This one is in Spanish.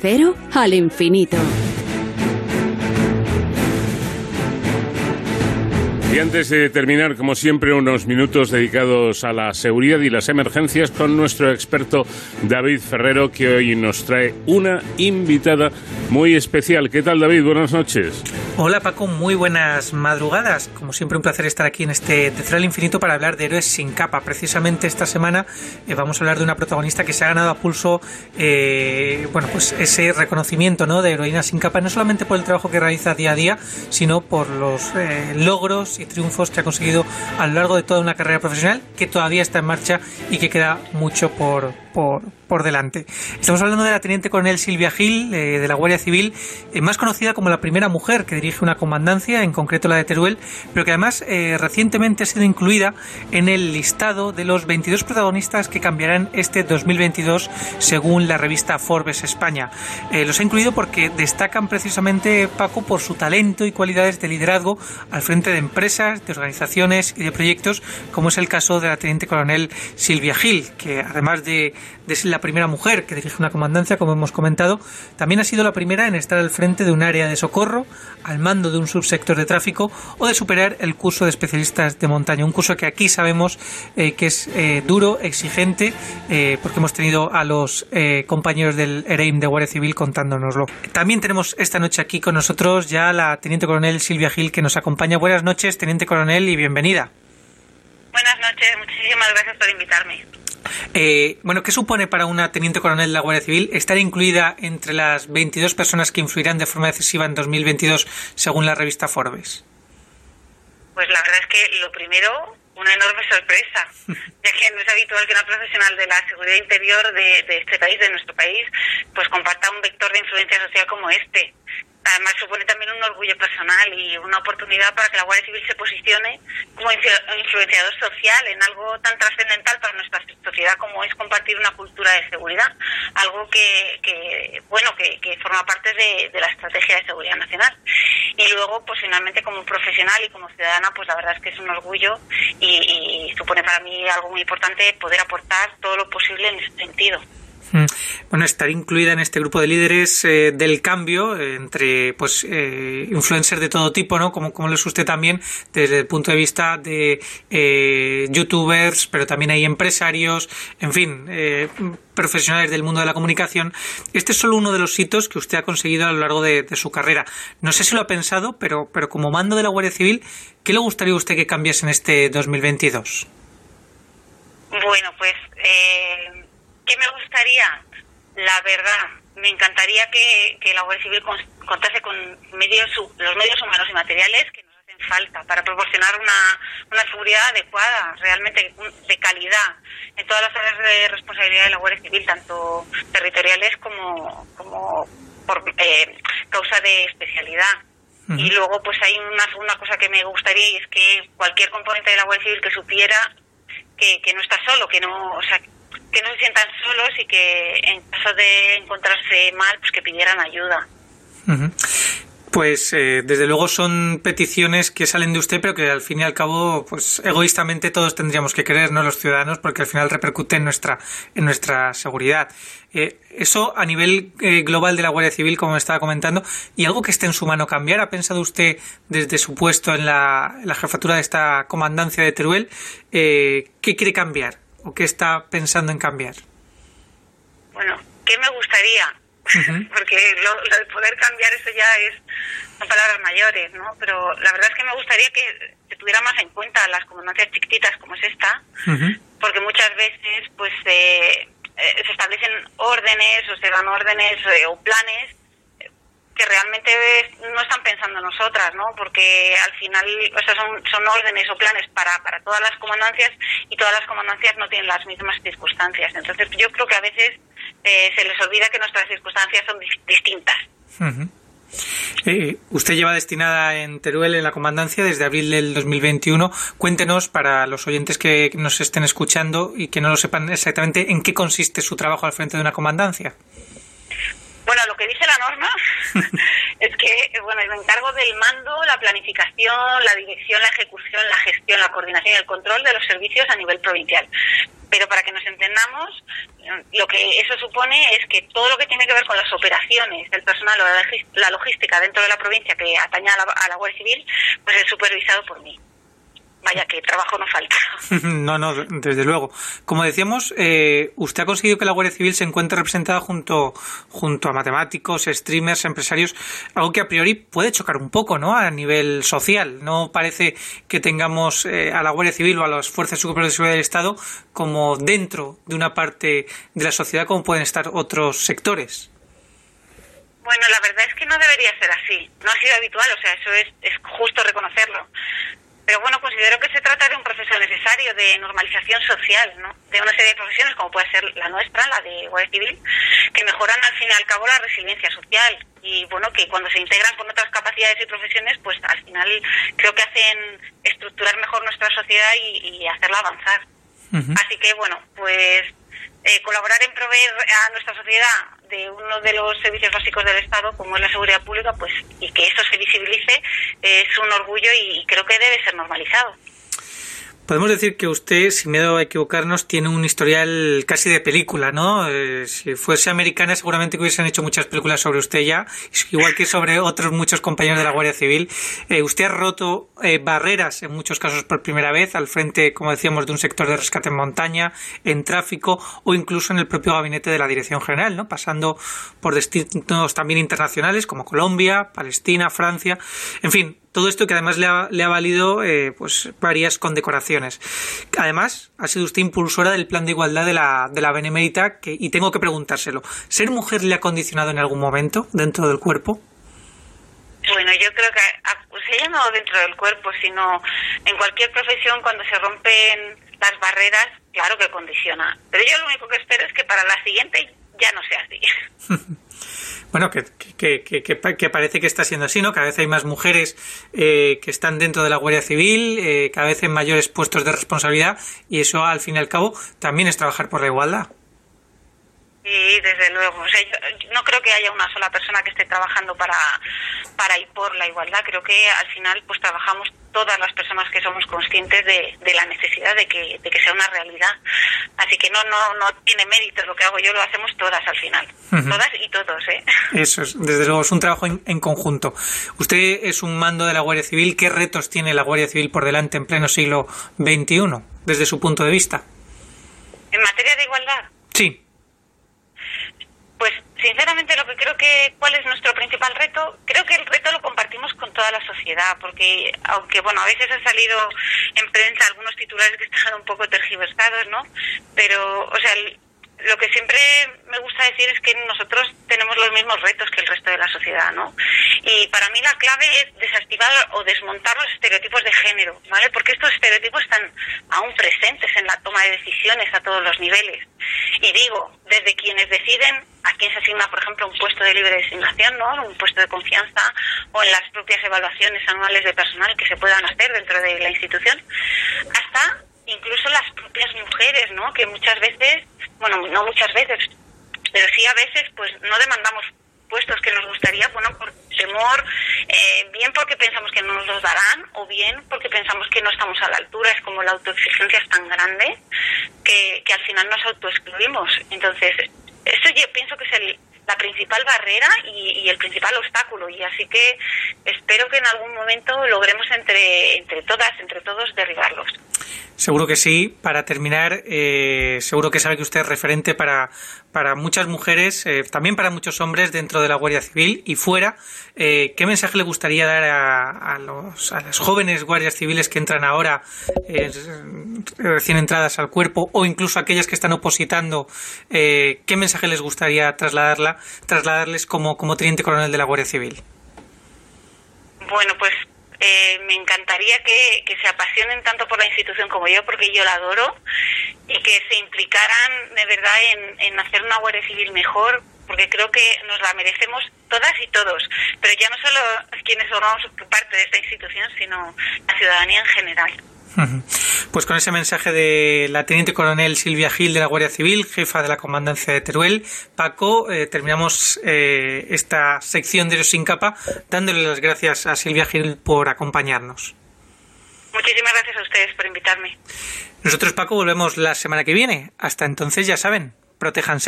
Cero al infinito. Y antes de terminar, como siempre, unos minutos dedicados a la seguridad y las emergencias con nuestro experto David Ferrero, que hoy nos trae una invitada muy especial. ¿Qué tal, David? Buenas noches. Hola, Paco. Muy buenas madrugadas. Como siempre, un placer estar aquí en este Tercer al Infinito para hablar de héroes sin capa. Precisamente esta semana eh, vamos a hablar de una protagonista que se ha ganado a pulso, eh, bueno, pues ese reconocimiento, ¿no? De heroína sin capa, no solamente por el trabajo que realiza día a día, sino por los eh, logros y triunfos que ha conseguido a lo largo de toda una carrera profesional que todavía está en marcha y que queda mucho por, por, por delante. Estamos hablando de la teniente coronel Silvia Gil, de la Guardia Civil, más conocida como la primera mujer que dirige una comandancia, en concreto la de Teruel, pero que además eh, recientemente ha sido incluida en el listado de los 22 protagonistas que cambiarán este 2022 según la revista Forbes España. los ha incluido porque destacan precisamente Paco por su talento y cualidades de liderazgo al frente de empresas, de organizaciones y de proyectos, como es el caso de la teniente coronel Silvia Gil, que además de ser la primera mujer que dirige una comandancia, como hemos comentado, también ha sido la primera en estar al frente de un área de socorro, al mando de un subsector de tráfico o de superar el curso de especialistas de montaña. Un curso que aquí sabemos eh, que es eh, duro, exigente, eh, porque hemos tenido a los compañeros del EREIM de Guardia Civil contándonoslo. También tenemos esta noche aquí con nosotros ya la Teniente Coronel Silvia Gil que nos acompaña. Buenas noches, Teniente Coronel, y bienvenida. Buenas noches, muchísimas gracias por invitarme. Eh, bueno, ¿qué supone para una teniente coronel de la Guardia Civil estar incluida entre las 22 personas que influirán de forma decisiva en 2022 según la revista Forbes? Pues la verdad es que lo primero, una enorme sorpresa, ya que no es habitual que una profesional de la seguridad interior de, de este país, de nuestro país, pues comparta un vector de influencia social como este además supone también un orgullo personal y una oportunidad para que la Guardia Civil se posicione como influenciador social en algo tan trascendental para nuestra sociedad como es compartir una cultura de seguridad, algo que, bueno, que, forma parte de, la estrategia de seguridad nacional. Y luego, pues finalmente como profesional y como ciudadana, pues la verdad es que es un orgullo y, y supone para mí algo muy importante poder aportar todo lo posible en ese sentido. Mm. Bueno, estar incluida en este grupo de líderes eh, del cambio entre pues eh, influencers de todo tipo, ¿no? Como, como lo es usted también desde el punto de vista de eh, youtubers, pero también hay empresarios, en fin, profesionales del mundo de la comunicación. Este es solo uno de los hitos que usted ha conseguido a lo largo de, su carrera. No sé si lo ha pensado, pero, pero como mando de la Guardia Civil, ¿qué le gustaría a usted que cambiase en este 2022? Bueno, pues ¿Qué me gustaría? La verdad, me encantaría que, la Guardia Civil contase con medios, los medios humanos y materiales que nos hacen falta para proporcionar una, seguridad adecuada, realmente de calidad, en todas las áreas de responsabilidad de la Guardia Civil, tanto territoriales como, como por eh, causa de especialidad. Y luego, pues hay una segunda cosa que me gustaría y es que cualquier componente de la Guardia Civil que supiera que, que no está solo, que no, o sea, que no se sientan solos y que en caso de encontrarse mal, pues que pidieran ayuda. Pues eh, desde luego son peticiones que salen de usted, pero que al fin y al cabo, pues egoístamente todos tendríamos que querer, ¿no? Los ciudadanos, porque al final repercute en nuestra, en nuestra seguridad. Eh, eso a nivel eh, global de la Guardia Civil, como me estaba comentando, y algo que esté en su mano cambiar. ¿Ha pensado usted desde su puesto en la, la jefatura de esta comandancia de Teruel, qué quiere cambiar? O qué está pensando en cambiar? Bueno, ¿qué me gustaría? Porque lo, de poder cambiar eso ya es son palabras mayores, ¿no? Pero la verdad es que me gustaría que se tuviera más en cuenta las comandancias chiquititas como es esta, porque muchas veces pues eh, eh, se establecen órdenes o se dan órdenes eh, o planes que realmente no están pensando nosotras, ¿no? Porque al final o sea, son, son órdenes o planes para, para todas las comandancias y todas las comandancias no tienen las mismas circunstancias. Entonces yo creo que a veces eh, se les olvida que nuestras circunstancias son distintas. Eh, usted lleva destinada en Teruel en la comandancia desde abril del 2021. Cuéntenos para los oyentes que nos estén escuchando y que no lo sepan exactamente en qué consiste su trabajo al frente de una comandancia. Bueno, lo que dice la norma es que bueno, me encargo del mando, la planificación, la dirección, la ejecución, la gestión, la coordinación y el control de los servicios a nivel provincial. Pero para que nos entendamos, lo que eso supone es que todo lo que tiene que ver con las operaciones del personal o la logística dentro de la provincia que ataña a la, a la Guardia Civil, pues es supervisado por mí vaya que trabajo no falta. no, no, desde luego. Como decíamos, eh, usted ha conseguido que la Guardia Civil se encuentre representada junto, junto a matemáticos, streamers, empresarios, algo que a priori puede chocar un poco, ¿no? A nivel social. No parece que tengamos eh, a la Guardia Civil o a las fuerzas superiores de seguridad del Estado como dentro de una parte de la sociedad como pueden estar otros sectores. Bueno, la verdad es que no debería ser así. No ha sido habitual, o sea, eso es, es justo reconocerlo. Pero bueno, considero que se trata de un proceso necesario de normalización social, ¿no? De una serie de profesiones, como puede ser la nuestra, la de Guardia Civil, que mejoran al fin y al cabo la resiliencia social. Y bueno, que cuando se integran con otras capacidades y profesiones, pues al final creo que hacen estructurar mejor nuestra sociedad y, hacerla avanzar. Así que bueno, pues eh, colaborar en proveer a nuestra sociedad de uno de los servicios básicos del Estado, como es la seguridad pública, pues y que eso se visibilice es un orgullo y creo que debe ser normalizado. Podemos decir que usted, sin miedo a equivocarnos, tiene un historial casi de película, ¿no? Eh, si fuese americana, seguramente hubiesen hecho muchas películas sobre usted ya, igual que sobre otros muchos compañeros de la Guardia Civil. Eh, usted ha roto eh, barreras, en muchos casos por primera vez, al frente, como decíamos, de un sector de rescate en montaña, en tráfico o incluso en el propio gabinete de la Dirección General, ¿no? Pasando por destinos también internacionales como Colombia, Palestina, Francia. En fin, todo esto que además le ha, le ha valido eh, pues varias condecoraciones. Además, ha sido usted impulsora del plan de igualdad de la, de la Benemérita que, y tengo que preguntárselo. ¿Ser mujer le ha condicionado en algún momento dentro del cuerpo? Bueno, yo creo que pues, ya no dentro del cuerpo, sino en cualquier profesión cuando se rompen las barreras, claro que condiciona. Pero yo lo único que espero es que para la siguiente ya no sea así. bueno, que, que, que, parece que está siendo así, ¿no? Cada vez hay más mujeres eh, que están dentro de la Guardia Civil, eh, cada vez en mayores puestos de responsabilidad, y eso, al fin y al cabo, también es trabajar por la igualdad. Sí, desde luego. no creo que haya una sola persona que esté trabajando para, para y por la igualdad. Creo que al final pues trabajamos todas las personas que somos conscientes de, de la necesidad de que, de que sea una realidad. Así que no, no, no tiene mérito lo que hago yo, lo hacemos todas al final. Todas y todos, ¿eh? Eso es, desde luego, es un trabajo en, en, conjunto. Usted es un mando de la Guardia Civil. ¿Qué retos tiene la Guardia Civil por delante en pleno siglo XXI, desde su punto de vista? ¿En materia de igualdad? Sí. Sinceramente lo que creo que cuál es nuestro principal reto, creo que el reto lo compartimos con toda la sociedad, porque aunque bueno, a veces han salido en prensa algunos titulares que están un poco tergiversados, ¿no? Pero o sea, lo que siempre me gusta decir es que nosotros tenemos los mismos retos que el resto de la sociedad, ¿no? Y para mí la clave es desactivar o desmontar los estereotipos de género, ¿vale? Porque estos estereotipos están aún presentes en la toma de decisiones a todos los niveles. Y digo, desde quienes deciden a quién se asigna, por ejemplo, un puesto de libre designación, ¿no? Un puesto de confianza o en las propias evaluaciones anuales de personal que se puedan hacer dentro de la institución, hasta incluso las propias mujeres, ¿no? Que muchas veces, bueno, no muchas veces, pero sí a veces, pues no demandamos puestos que nos gustaría, bueno, por temor, eh, bien porque pensamos que no nos los darán o bien porque pensamos que no estamos a la altura. Es como la autoexigencia es tan grande que, que al final nos autoexcluimos. Entonces, eso yo pienso que es el, la principal barrera y, y, el principal obstáculo. Y así que espero que en algún momento logremos entre, entre todas, entre todos, derribarlos. Seguro que sí. Para terminar, eh, seguro que sabe que usted es referente para, para muchas mujeres, eh, también para muchos hombres dentro de la Guardia Civil y fuera. Eh, ¿Qué mensaje le gustaría dar a, a, los, a las jóvenes guardias civiles que entran ahora, eh, recién entradas al cuerpo, o incluso aquellas que están opositando? ¿Qué mensaje les gustaría trasladarla, trasladarles como, como teniente coronel de la Guardia Civil? Bueno, pues eh, me encantaría que, que, se apasionen tanto por la institución como yo, porque yo la adoro, y que se implicaran de verdad en, en hacer una Guardia Civil mejor, porque creo que nos la merecemos todas y todos, pero ya no solo quienes formamos parte de esta institución, sino la ciudadanía en general. Pues con ese mensaje de la teniente coronel Silvia Gil de la Guardia Civil, jefa de la comandancia de Teruel, Paco, eh, terminamos eh, esta sección de Sin Capa dándole las gracias a Silvia Gil por acompañarnos. Muchísimas gracias a ustedes por invitarme. Nosotros, Paco, volvemos la semana que viene. Hasta entonces, ya saben, protéjanse.